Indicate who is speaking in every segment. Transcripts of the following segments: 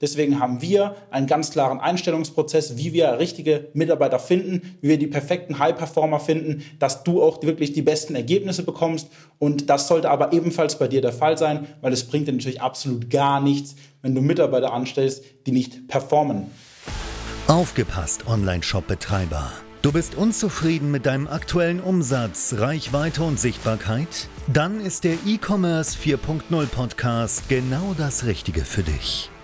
Speaker 1: Deswegen haben wir einen ganz klaren Einstellungsprozess, wie wir richtige Mitarbeiter finden, wie wir die perfekten High-Performer finden, dass du auch wirklich die besten Ergebnisse bekommst. Und das sollte aber ebenfalls bei dir der Fall sein, weil es bringt dir natürlich absolut gar nichts, wenn du Mitarbeiter anstellst, die nicht performen.
Speaker 2: Aufgepasst, Online-Shop-Betreiber. Du bist unzufrieden mit deinem aktuellen Umsatz, Reichweite und Sichtbarkeit? Dann ist der E-Commerce 4.0 Podcast genau das Richtige für dich.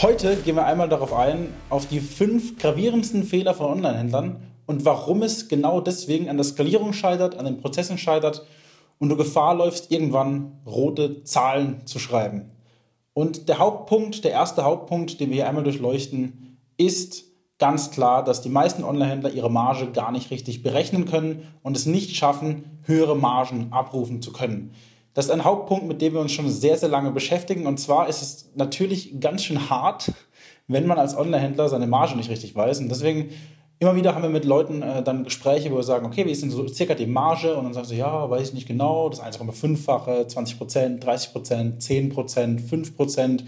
Speaker 1: Heute gehen wir einmal darauf ein, auf die fünf gravierendsten Fehler von Online-Händlern und warum es genau deswegen an der Skalierung scheitert, an den Prozessen scheitert und du Gefahr läufst, irgendwann rote Zahlen zu schreiben. Und der Hauptpunkt, der erste Hauptpunkt, den wir hier einmal durchleuchten, ist ganz klar, dass die meisten Online-Händler ihre Marge gar nicht richtig berechnen können und es nicht schaffen, höhere Margen abrufen zu können. Das ist ein Hauptpunkt, mit dem wir uns schon sehr, sehr lange beschäftigen. Und zwar ist es natürlich ganz schön hart, wenn man als Online-Händler seine Marge nicht richtig weiß. Und deswegen immer wieder haben wir mit Leuten äh, dann Gespräche, wo wir sagen, okay, wie ist denn so circa die Marge? Und dann sagen sie, ja, weiß ich nicht genau, das 1,5-fache, 20 Prozent, 30 Prozent, 10 Prozent, 5 Prozent,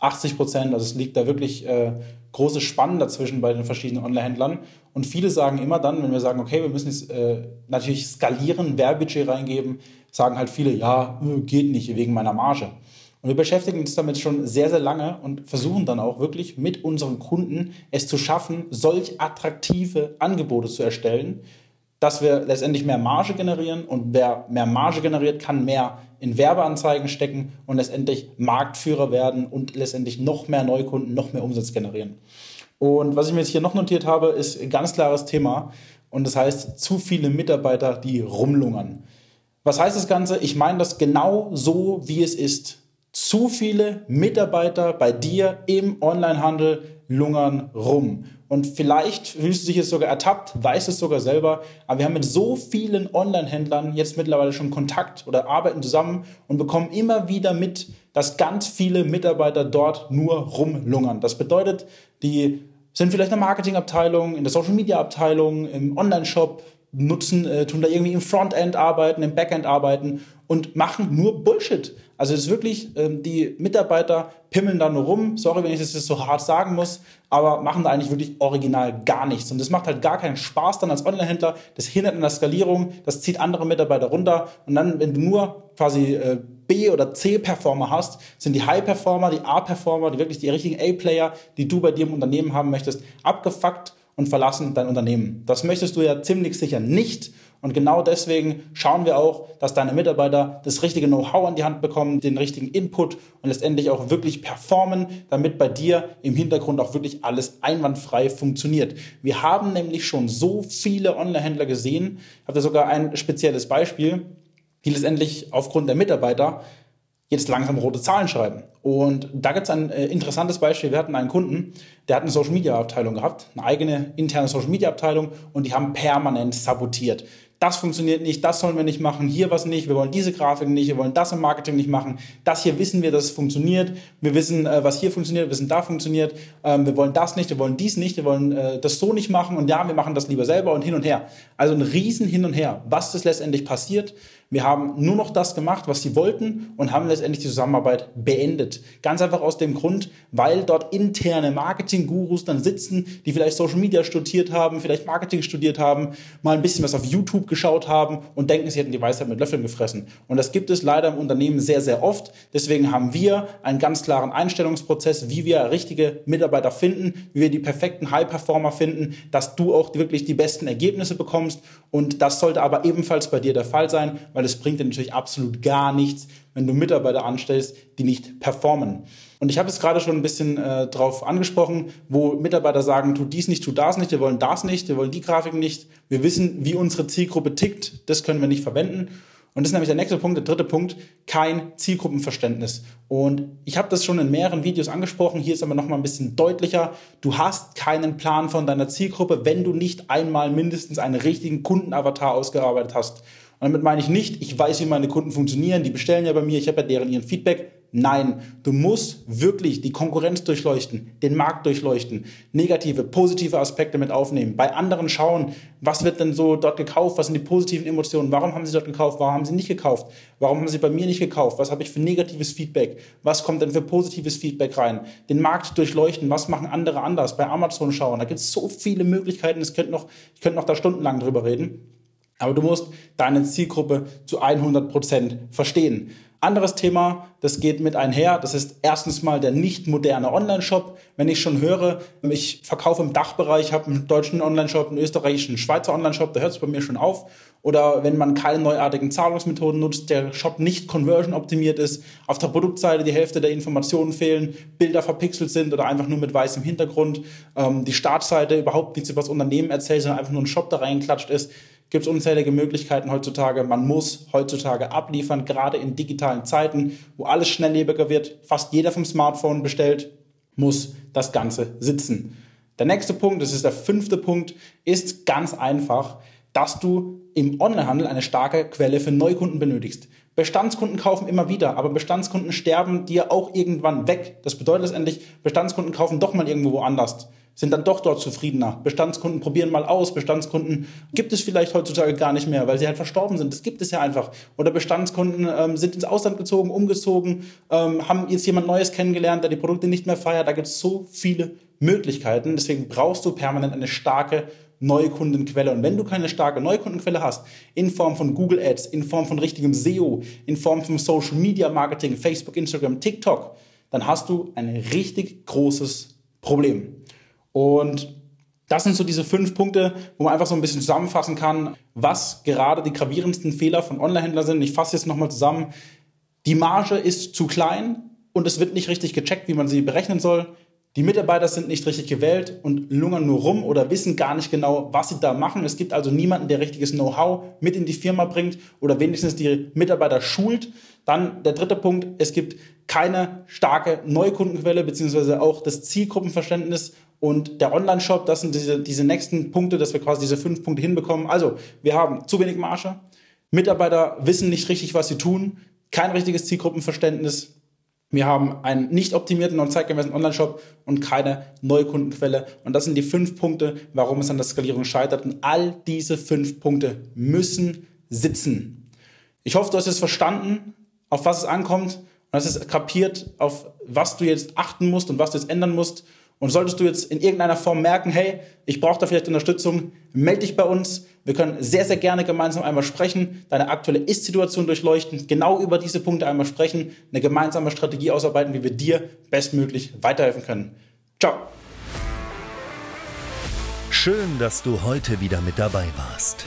Speaker 1: 80 Prozent. Also es liegt da wirklich äh, große Spannen dazwischen bei den verschiedenen Online-Händlern. Und viele sagen immer dann, wenn wir sagen, okay, wir müssen jetzt äh, natürlich skalieren, Werbebudget reingeben, sagen halt viele, ja, äh, geht nicht wegen meiner Marge. Und wir beschäftigen uns damit schon sehr, sehr lange und versuchen dann auch wirklich mit unseren Kunden es zu schaffen, solch attraktive Angebote zu erstellen, dass wir letztendlich mehr Marge generieren und wer mehr Marge generiert, kann mehr in Werbeanzeigen stecken und letztendlich Marktführer werden und letztendlich noch mehr Neukunden, noch mehr Umsatz generieren. Und was ich mir jetzt hier noch notiert habe, ist ein ganz klares Thema und das heißt zu viele Mitarbeiter, die rumlungern. Was heißt das Ganze? Ich meine das genau so, wie es ist. Zu viele Mitarbeiter bei dir im Onlinehandel lungern rum. Und vielleicht fühlst du dich jetzt sogar ertappt, weißt es sogar selber, aber wir haben mit so vielen Online-Händlern jetzt mittlerweile schon Kontakt oder arbeiten zusammen und bekommen immer wieder mit, dass ganz viele Mitarbeiter dort nur rumlungern. Das bedeutet, die sind vielleicht in der Marketingabteilung, in der Social-Media-Abteilung, im Online-Shop, nutzen, äh, tun da irgendwie im Frontend arbeiten, im Backend arbeiten und machen nur Bullshit. Also es ist wirklich, ähm, die Mitarbeiter pimmeln da nur rum, sorry, wenn ich das jetzt so hart sagen muss, aber machen da eigentlich wirklich original gar nichts. Und das macht halt gar keinen Spaß dann als Online-Händler, das hindert an der Skalierung, das zieht andere Mitarbeiter runter. Und dann, wenn du nur quasi äh, B- oder C-Performer hast, sind die High-Performer, die A-Performer, die wirklich die richtigen A-Player, die du bei dir im Unternehmen haben möchtest, abgefuckt und verlassen dein Unternehmen. Das möchtest du ja ziemlich sicher nicht. Und genau deswegen schauen wir auch, dass deine Mitarbeiter das richtige Know-how an die Hand bekommen, den richtigen Input und letztendlich auch wirklich performen, damit bei dir im Hintergrund auch wirklich alles einwandfrei funktioniert. Wir haben nämlich schon so viele Online-Händler gesehen, ich habe da sogar ein spezielles Beispiel, die letztendlich aufgrund der Mitarbeiter jetzt langsam rote Zahlen schreiben. Und da gibt es ein äh, interessantes Beispiel. Wir hatten einen Kunden, der hat eine Social Media Abteilung gehabt, eine eigene interne Social Media Abteilung und die haben permanent sabotiert. Das funktioniert nicht, das sollen wir nicht machen, hier was nicht, wir wollen diese Grafiken nicht, wir wollen das im Marketing nicht machen. Das hier wissen wir, dass es funktioniert. Wir wissen, äh, was hier funktioniert, wir wissen, da funktioniert. Ähm, wir wollen das nicht, wir wollen dies nicht, wir wollen äh, das so nicht machen und ja, wir machen das lieber selber und hin und her. Also ein riesen Hin und Her. Was das letztendlich passiert, wir haben nur noch das gemacht, was sie wollten und haben letztendlich die Zusammenarbeit beendet. Ganz einfach aus dem Grund, weil dort interne Marketing-Gurus dann sitzen, die vielleicht Social Media studiert haben, vielleicht Marketing studiert haben, mal ein bisschen was auf YouTube geschaut haben und denken, sie hätten die Weisheit mit Löffeln gefressen. Und das gibt es leider im Unternehmen sehr, sehr oft. Deswegen haben wir einen ganz klaren Einstellungsprozess, wie wir richtige Mitarbeiter finden, wie wir die perfekten High-Performer finden, dass du auch wirklich die besten Ergebnisse bekommst. Und das sollte aber ebenfalls bei dir der Fall sein, weil weil es bringt dir natürlich absolut gar nichts, wenn du Mitarbeiter anstellst, die nicht performen. Und ich habe es gerade schon ein bisschen äh, drauf angesprochen, wo Mitarbeiter sagen, tu dies nicht, tu das nicht, wir wollen das nicht, wir wollen die Grafiken nicht, wir wissen, wie unsere Zielgruppe tickt, das können wir nicht verwenden. Und das ist nämlich der nächste Punkt, der dritte Punkt, kein Zielgruppenverständnis. Und ich habe das schon in mehreren Videos angesprochen, hier ist aber nochmal ein bisschen deutlicher. Du hast keinen Plan von deiner Zielgruppe, wenn du nicht einmal mindestens einen richtigen Kundenavatar ausgearbeitet hast. Und damit meine ich nicht, ich weiß, wie meine Kunden funktionieren, die bestellen ja bei mir, ich habe ja deren ihren Feedback. Nein, du musst wirklich die Konkurrenz durchleuchten, den Markt durchleuchten, negative, positive Aspekte mit aufnehmen, bei anderen schauen, was wird denn so dort gekauft, was sind die positiven Emotionen, warum haben sie dort gekauft, warum haben sie nicht gekauft, warum haben sie bei mir nicht gekauft, was habe ich für negatives Feedback, was kommt denn für positives Feedback rein, den Markt durchleuchten, was machen andere anders, bei Amazon schauen, da gibt es so viele Möglichkeiten, könnte noch, ich könnte noch da stundenlang drüber reden. Aber du musst deine Zielgruppe zu 100 Prozent verstehen. Anderes Thema, das geht mit einher, das ist erstens mal der nicht moderne Online-Shop. Wenn ich schon höre, ich verkaufe im Dachbereich, habe einen deutschen Online-Shop, einen österreichischen, Schweizer Online-Shop, da hört es bei mir schon auf. Oder wenn man keine neuartigen Zahlungsmethoden nutzt, der Shop nicht conversion optimiert ist, auf der Produktseite die Hälfte der Informationen fehlen, Bilder verpixelt sind oder einfach nur mit weißem Hintergrund, ähm, die Startseite überhaupt nichts über das Unternehmen erzählt, sondern einfach nur ein Shop da reinklatscht ist, gibt es unzählige Möglichkeiten heutzutage. Man muss heutzutage abliefern, gerade in digitalen Zeiten, wo alles schnelllebiger wird. Fast jeder vom Smartphone bestellt, muss das Ganze sitzen. Der nächste Punkt, das ist der fünfte Punkt, ist ganz einfach, dass du im Onlinehandel eine starke Quelle für Neukunden benötigst. Bestandskunden kaufen immer wieder, aber Bestandskunden sterben dir auch irgendwann weg. Das bedeutet letztendlich, Bestandskunden kaufen doch mal irgendwo woanders sind dann doch dort zufriedener. Bestandskunden probieren mal aus. Bestandskunden gibt es vielleicht heutzutage gar nicht mehr, weil sie halt verstorben sind. Das gibt es ja einfach. Oder Bestandskunden ähm, sind ins Ausland gezogen, umgezogen, ähm, haben jetzt jemand Neues kennengelernt, der die Produkte nicht mehr feiert. Da gibt es so viele Möglichkeiten. Deswegen brauchst du permanent eine starke Neukundenquelle. Und wenn du keine starke Neukundenquelle hast, in Form von Google Ads, in Form von richtigem SEO, in Form von Social Media Marketing, Facebook, Instagram, TikTok, dann hast du ein richtig großes Problem. Und das sind so diese fünf Punkte, wo man einfach so ein bisschen zusammenfassen kann, was gerade die gravierendsten Fehler von Online-Händlern sind. Ich fasse jetzt nochmal zusammen. Die Marge ist zu klein und es wird nicht richtig gecheckt, wie man sie berechnen soll. Die Mitarbeiter sind nicht richtig gewählt und lungern nur rum oder wissen gar nicht genau, was sie da machen. Es gibt also niemanden, der richtiges Know-how mit in die Firma bringt oder wenigstens die Mitarbeiter schult. Dann der dritte Punkt, es gibt keine starke Neukundenquelle beziehungsweise auch das Zielgruppenverständnis und der Online-Shop, das sind diese, diese nächsten Punkte, dass wir quasi diese fünf Punkte hinbekommen. Also, wir haben zu wenig Marge, Mitarbeiter wissen nicht richtig, was sie tun, kein richtiges Zielgruppenverständnis, wir haben einen nicht optimierten und zeitgemäßen Online-Shop und keine Neukundenquelle. Und das sind die fünf Punkte, warum es an der Skalierung scheitert. Und all diese fünf Punkte müssen sitzen. Ich hoffe, du hast es verstanden, auf was es ankommt und hast es kapiert, auf was du jetzt achten musst und was du jetzt ändern musst. Und solltest du jetzt in irgendeiner Form merken, hey, ich brauche da vielleicht Unterstützung, melde dich bei uns. Wir können sehr, sehr gerne gemeinsam einmal sprechen, deine aktuelle Ist-Situation durchleuchten, genau über diese Punkte einmal sprechen, eine gemeinsame Strategie ausarbeiten, wie wir dir bestmöglich weiterhelfen können. Ciao.
Speaker 2: Schön, dass du heute wieder mit dabei warst.